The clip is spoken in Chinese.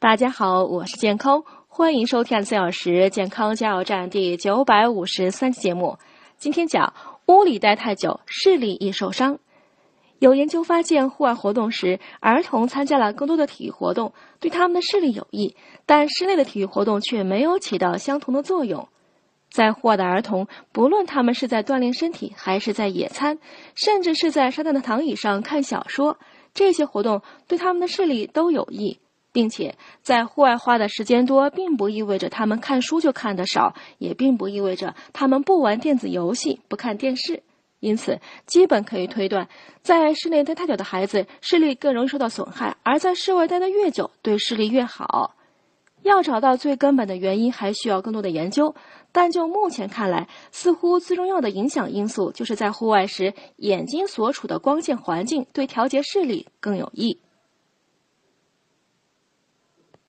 大家好，我是健康，欢迎收听四小时健康加油站第九百五十三期节目。今天讲屋里待太久，视力易受伤。有研究发现，户外活动时，儿童参加了更多的体育活动，对他们的视力有益，但室内的体育活动却没有起到相同的作用。在户外的儿童，不论他们是在锻炼身体，还是在野餐，甚至是在沙滩的躺椅上看小说，这些活动对他们的视力都有益。并且在户外花的时间多，并不意味着他们看书就看得少，也并不意味着他们不玩电子游戏、不看电视。因此，基本可以推断，在室内待太久的孩子视力更容易受到损害，而在室外待得越久，对视力越好。要找到最根本的原因，还需要更多的研究。但就目前看来，似乎最重要的影响因素就是在户外时，眼睛所处的光线环境对调节视力更有益。